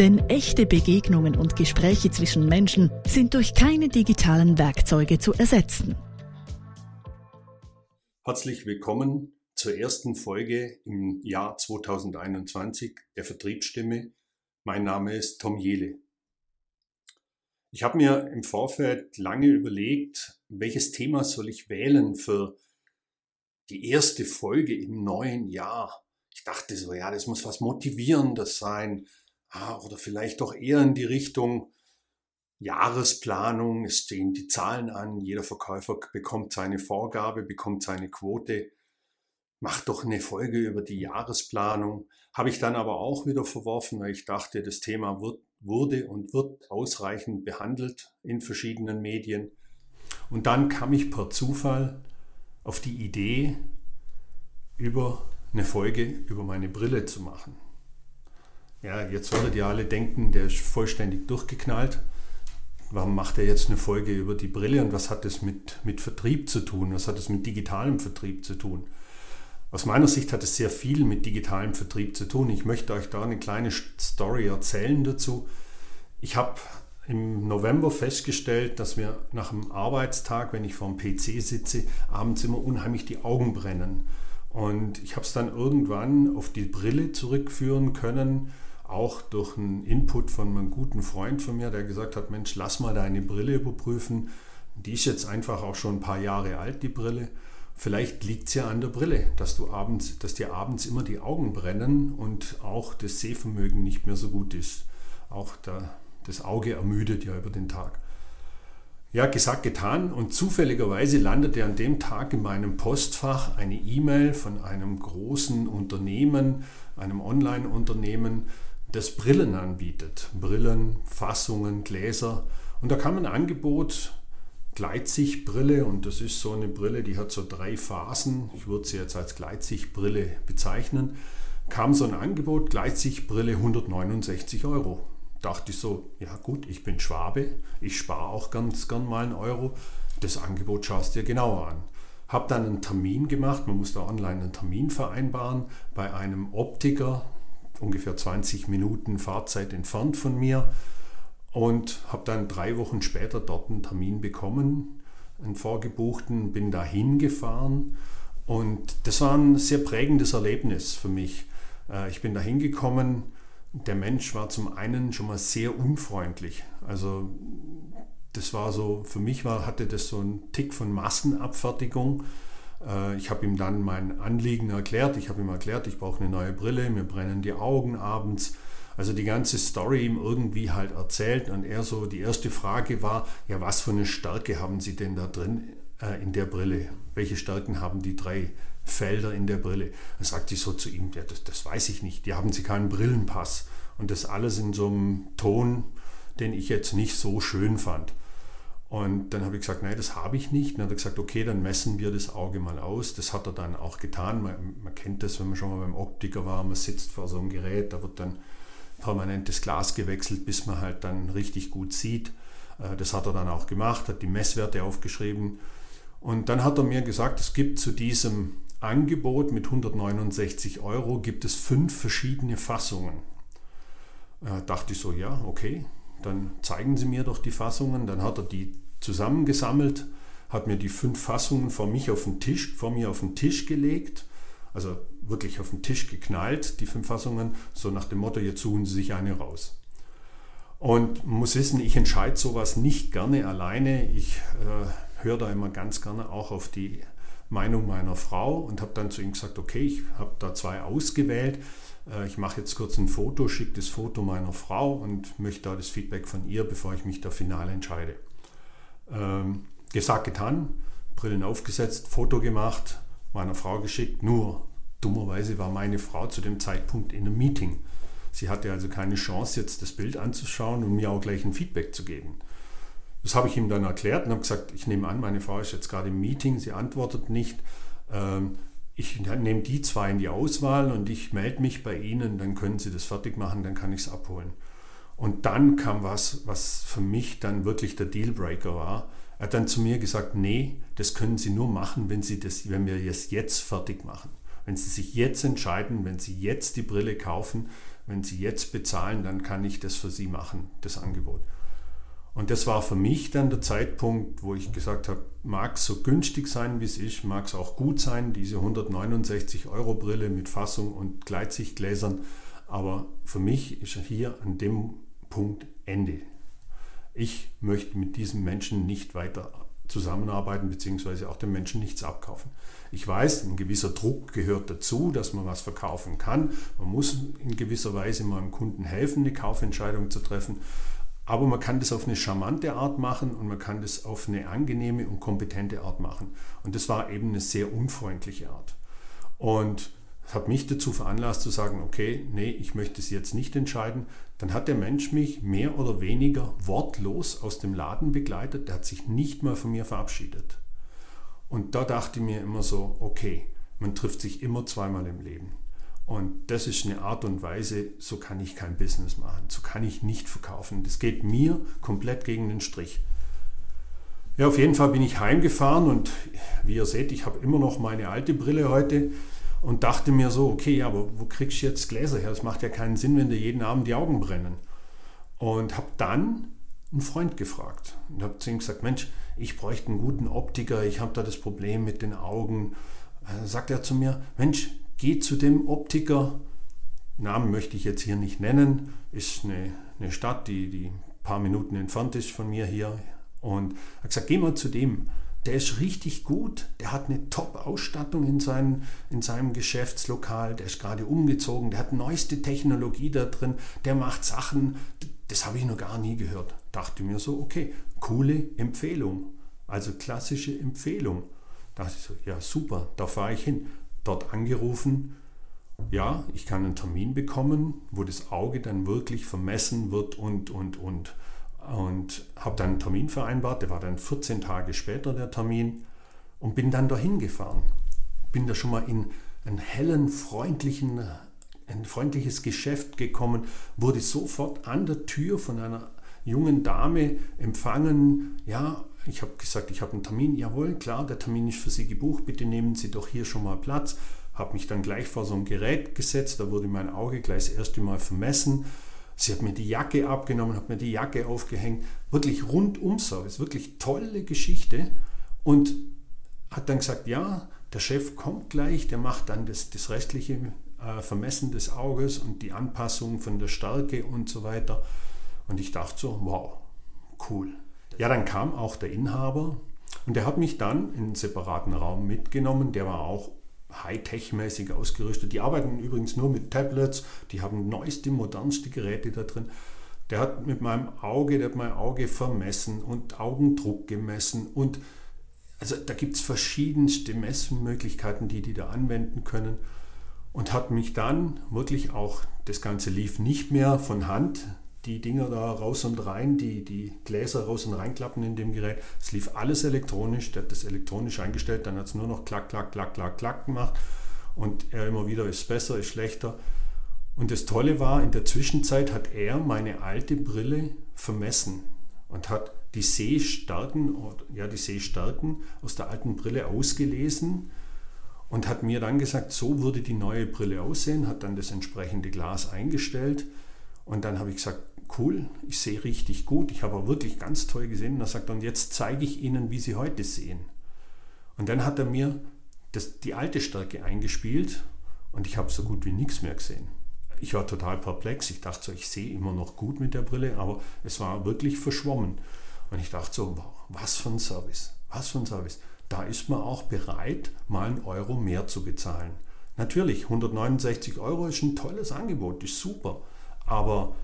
Denn echte Begegnungen und Gespräche zwischen Menschen sind durch keine digitalen Werkzeuge zu ersetzen. Herzlich willkommen zur ersten Folge im Jahr 2021 der Vertriebsstimme. Mein Name ist Tom Jele. Ich habe mir im Vorfeld lange überlegt, welches Thema soll ich wählen für die erste Folge im neuen Jahr. Ich dachte so, ja, das muss was Motivierendes sein, oder vielleicht doch eher in die Richtung Jahresplanung. Es stehen die Zahlen an. Jeder Verkäufer bekommt seine Vorgabe, bekommt seine Quote. Macht doch eine Folge über die Jahresplanung. Habe ich dann aber auch wieder verworfen, weil ich dachte, das Thema wird, wurde und wird ausreichend behandelt in verschiedenen Medien. Und dann kam ich per Zufall auf die Idee, über eine Folge über meine Brille zu machen. Ja, jetzt werdet ihr alle denken, der ist vollständig durchgeknallt. Warum macht er jetzt eine Folge über die Brille und was hat das mit, mit Vertrieb zu tun? Was hat das mit digitalem Vertrieb zu tun? Aus meiner Sicht hat es sehr viel mit digitalem Vertrieb zu tun. Ich möchte euch da eine kleine Story erzählen dazu. Ich habe im November festgestellt, dass mir nach einem Arbeitstag, wenn ich vor dem PC sitze, abends immer unheimlich die Augen brennen. Und ich habe es dann irgendwann auf die Brille zurückführen können, auch durch einen Input von einem guten Freund von mir, der gesagt hat, Mensch, lass mal deine Brille überprüfen. Die ist jetzt einfach auch schon ein paar Jahre alt, die Brille. Vielleicht liegt es ja an der Brille, dass du abends, dass dir abends immer die Augen brennen und auch das Sehvermögen nicht mehr so gut ist. Auch der, das Auge ermüdet ja über den Tag. Ja, gesagt, getan. Und zufälligerweise landete an dem Tag in meinem Postfach eine E-Mail von einem großen Unternehmen, einem Online-Unternehmen, das Brillen anbietet. Brillen, Fassungen, Gläser. Und da kam ein Angebot, Gleitsichtbrille, und das ist so eine Brille, die hat so drei Phasen. Ich würde sie jetzt als Gleitsichtbrille bezeichnen. Kam so ein Angebot, Gleitsichtbrille 169 Euro. Dachte ich so, ja gut, ich bin Schwabe, ich spare auch ganz gern mal einen Euro. Das Angebot schaust dir genauer an. Hab dann einen Termin gemacht, man muss da online einen Termin vereinbaren bei einem Optiker, ungefähr 20 Minuten Fahrzeit entfernt von mir und habe dann drei Wochen später dort einen Termin bekommen, einen vorgebuchten, bin da hingefahren und das war ein sehr prägendes Erlebnis für mich. Äh, ich bin da hingekommen, der Mensch war zum einen schon mal sehr unfreundlich. Also das war so, für mich war, hatte das so einen Tick von Massenabfertigung. Äh, ich habe ihm dann mein Anliegen erklärt. Ich habe ihm erklärt, ich brauche eine neue Brille, mir brennen die Augen abends. Also die ganze Story ihm irgendwie halt erzählt und er so, die erste Frage war, ja, was für eine Stärke haben Sie denn da drin äh, in der Brille? Welche Stärken haben die drei Felder in der Brille? Dann sagte ich so zu ihm, ja, das, das weiß ich nicht, die haben Sie keinen Brillenpass. Und das alles in so einem Ton, den ich jetzt nicht so schön fand. Und dann habe ich gesagt, nein, das habe ich nicht. dann hat er gesagt, okay, dann messen wir das Auge mal aus. Das hat er dann auch getan. Man, man, kennt das, wenn man schon mal beim Optiker war, man sitzt vor so einem Gerät, da wird dann permanent das Glas gewechselt, bis man halt dann richtig gut sieht. Äh, das hat er dann auch gemacht, hat die Messwerte aufgeschrieben. Und dann hat er mir gesagt, es gibt zu diesem Angebot mit 169 Euro, gibt es fünf verschiedene Fassungen. Äh, dachte ich so, ja, okay, dann zeigen Sie mir doch die Fassungen. Dann hat er die zusammengesammelt, hat mir die fünf Fassungen vor, mich auf den Tisch, vor mir auf den Tisch gelegt, also wirklich auf den Tisch geknallt, die fünf Fassungen, so nach dem Motto, jetzt suchen Sie sich eine raus. Und muss wissen, ich entscheide sowas nicht gerne alleine. Ich äh, höre da immer ganz gerne auch auf die Meinung meiner Frau und habe dann zu ihm gesagt, okay, ich habe da zwei ausgewählt. Äh, ich mache jetzt kurz ein Foto, schicke das Foto meiner Frau und möchte da das Feedback von ihr, bevor ich mich da final entscheide. Ähm, gesagt, getan, Brillen aufgesetzt, Foto gemacht, meiner Frau geschickt. Nur dummerweise war meine Frau zu dem Zeitpunkt in einem Meeting. Sie hatte also keine Chance, jetzt das Bild anzuschauen und mir auch gleich ein Feedback zu geben. Das habe ich ihm dann erklärt und habe gesagt, ich nehme an, meine Frau ist jetzt gerade im Meeting, sie antwortet nicht. Ähm, ich nehme die zwei in die Auswahl und ich melde mich bei Ihnen, dann können Sie das fertig machen, dann kann ich es abholen. Und dann kam was, was für mich dann wirklich der Dealbreaker war. Er hat dann zu mir gesagt, nee, das können Sie nur machen, wenn, Sie das, wenn wir es jetzt fertig machen. Wenn Sie sich jetzt entscheiden, wenn Sie jetzt die Brille kaufen, wenn Sie jetzt bezahlen, dann kann ich das für Sie machen, das Angebot. Und das war für mich dann der Zeitpunkt, wo ich gesagt habe, mag es so günstig sein, wie es ist, mag es auch gut sein, diese 169 Euro Brille mit Fassung und Gleitsichtgläsern, aber für mich ist hier an dem Punkt Ende. Ich möchte mit diesem Menschen nicht weiter zusammenarbeiten, beziehungsweise auch den Menschen nichts abkaufen. Ich weiß, ein gewisser Druck gehört dazu, dass man was verkaufen kann. Man muss in gewisser Weise meinem Kunden helfen, eine Kaufentscheidung zu treffen. Aber man kann das auf eine charmante Art machen und man kann das auf eine angenehme und kompetente Art machen. Und das war eben eine sehr unfreundliche Art. Und hat mich dazu veranlasst zu sagen, okay, nee, ich möchte es jetzt nicht entscheiden. Dann hat der Mensch mich mehr oder weniger wortlos aus dem Laden begleitet. Der hat sich nicht mal von mir verabschiedet. Und da dachte ich mir immer so, okay, man trifft sich immer zweimal im Leben. Und das ist eine Art und Weise, so kann ich kein Business machen, so kann ich nicht verkaufen. Das geht mir komplett gegen den Strich. Ja, auf jeden Fall bin ich heimgefahren und wie ihr seht, ich habe immer noch meine alte Brille heute und dachte mir so, okay, ja, aber wo kriegst du jetzt Gläser her? Das macht ja keinen Sinn, wenn dir jeden Abend die Augen brennen. Und habe dann einen Freund gefragt und habe zu ihm gesagt, Mensch, ich bräuchte einen guten Optiker, ich habe da das Problem mit den Augen. Da sagt er zu mir, Mensch, Geh zu dem Optiker, Namen möchte ich jetzt hier nicht nennen, ist eine, eine Stadt, die, die ein paar Minuten entfernt ist von mir hier. Und er hat gesagt, geh mal zu dem, der ist richtig gut, der hat eine Top-Ausstattung in, seinem, in seinem Geschäftslokal, der ist gerade umgezogen, der hat neueste Technologie da drin, der macht Sachen, das habe ich noch gar nie gehört. Dachte mir so, okay, coole Empfehlung, also klassische Empfehlung. Dachte ich so, ja super, da fahre ich hin. Dort angerufen, ja, ich kann einen Termin bekommen, wo das Auge dann wirklich vermessen wird und, und, und. Und habe dann einen Termin vereinbart, der war dann 14 Tage später der Termin und bin dann dahin gefahren. Bin da schon mal in einen hellen, freundlichen, ein freundliches Geschäft gekommen, wurde sofort an der Tür von einer jungen Dame empfangen. Ja, ich habe gesagt, ich habe einen Termin. Jawohl, klar, der Termin ist für Sie gebucht. Bitte nehmen Sie doch hier schon mal Platz. Habe mich dann gleich vor so ein Gerät gesetzt. Da wurde mein Auge gleich das erste Mal vermessen. Sie hat mir die Jacke abgenommen, hat mir die Jacke aufgehängt. Wirklich rundum Service, wirklich tolle Geschichte. Und hat dann gesagt, ja, der Chef kommt gleich, der macht dann das, das restliche äh, Vermessen des Auges und die Anpassung von der Stärke und so weiter. Und ich dachte so, wow, cool. Ja, dann kam auch der Inhaber und der hat mich dann in einen separaten Raum mitgenommen. Der war auch Hightech-mäßig ausgerüstet. Die arbeiten übrigens nur mit Tablets, die haben neueste, modernste Geräte da drin. Der hat mit meinem Auge, der hat mein Auge vermessen und Augendruck gemessen und also da gibt es verschiedenste Messmöglichkeiten, die die da anwenden können und hat mich dann wirklich auch, das Ganze lief nicht mehr von Hand, die Dinger da raus und rein, die, die Gläser raus und reinklappen in dem Gerät. Es lief alles elektronisch, der hat das elektronisch eingestellt, dann hat es nur noch klack, klack, klack, klack, klack gemacht und er immer wieder ist besser, ist schlechter. Und das Tolle war, in der Zwischenzeit hat er meine alte Brille vermessen und hat die Sehstärken, ja, die Sehstärken aus der alten Brille ausgelesen und hat mir dann gesagt, so würde die neue Brille aussehen, hat dann das entsprechende Glas eingestellt. Und dann habe ich gesagt, cool, ich sehe richtig gut, ich habe auch wirklich ganz toll gesehen. Und er sagt, und jetzt zeige ich Ihnen, wie Sie heute sehen. Und dann hat er mir das, die alte Stärke eingespielt und ich habe so gut wie nichts mehr gesehen. Ich war total perplex. Ich dachte so, ich sehe immer noch gut mit der Brille, aber es war wirklich verschwommen. Und ich dachte so, was für ein Service, was für ein Service. Da ist man auch bereit, mal einen Euro mehr zu bezahlen. Natürlich, 169 Euro ist ein tolles Angebot, ist super. Aber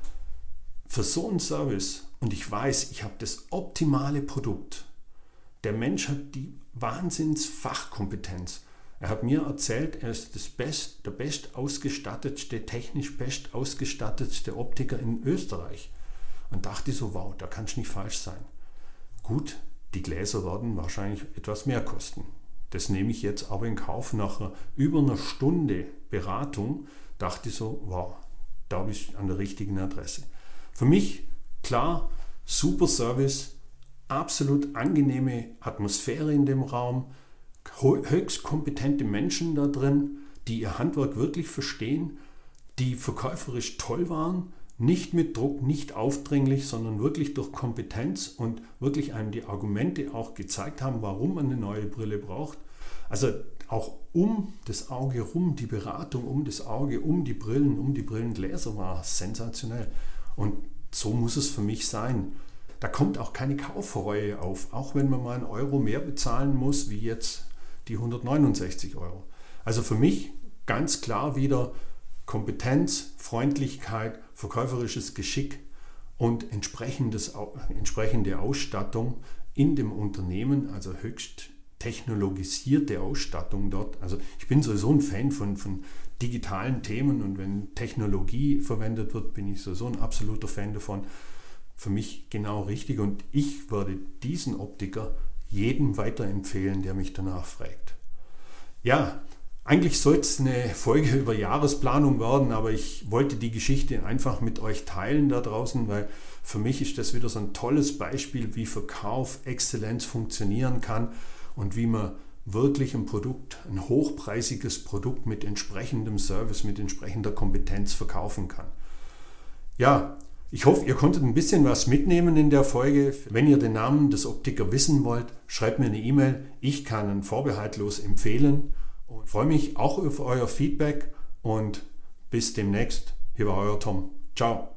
für so einen Service und ich weiß, ich habe das optimale Produkt. Der Mensch hat die Wahnsinnsfachkompetenz. Er hat mir erzählt, er ist das best, der best ausgestattetste, technisch best ausgestattetste Optiker in Österreich. Und dachte so, wow, da kann es nicht falsch sein. Gut, die Gläser werden wahrscheinlich etwas mehr kosten. Das nehme ich jetzt aber in Kauf. Nach über einer Stunde Beratung dachte ich so, wow, da bin ich an der richtigen Adresse. Für mich klar, super Service, absolut angenehme Atmosphäre in dem Raum, höchst kompetente Menschen da drin, die ihr Handwerk wirklich verstehen, die verkäuferisch toll waren, nicht mit Druck, nicht aufdringlich, sondern wirklich durch Kompetenz und wirklich einem die Argumente auch gezeigt haben, warum man eine neue Brille braucht. Also auch um das Auge rum, die Beratung um das Auge, um die Brillen, um die Brillengläser war sensationell. Und so muss es für mich sein. Da kommt auch keine Kaufreue auf, auch wenn man mal einen Euro mehr bezahlen muss, wie jetzt die 169 Euro. Also für mich ganz klar wieder Kompetenz, Freundlichkeit, verkäuferisches Geschick und entsprechendes, entsprechende Ausstattung in dem Unternehmen, also höchst technologisierte Ausstattung dort. Also ich bin sowieso ein Fan von, von digitalen Themen und wenn Technologie verwendet wird, bin ich sowieso ein absoluter Fan davon. Für mich genau richtig und ich würde diesen Optiker jedem weiterempfehlen, der mich danach fragt. Ja, eigentlich soll es eine Folge über Jahresplanung werden, aber ich wollte die Geschichte einfach mit euch teilen da draußen, weil für mich ist das wieder so ein tolles Beispiel, wie Verkauf, Exzellenz funktionieren kann und wie man wirklich ein Produkt, ein hochpreisiges Produkt mit entsprechendem Service, mit entsprechender Kompetenz verkaufen kann. Ja, ich hoffe, ihr konntet ein bisschen was mitnehmen in der Folge. Wenn ihr den Namen des Optiker wissen wollt, schreibt mir eine E-Mail. Ich kann ihn vorbehaltlos empfehlen und freue mich auch auf euer Feedback und bis demnächst. Hier war euer Tom. Ciao.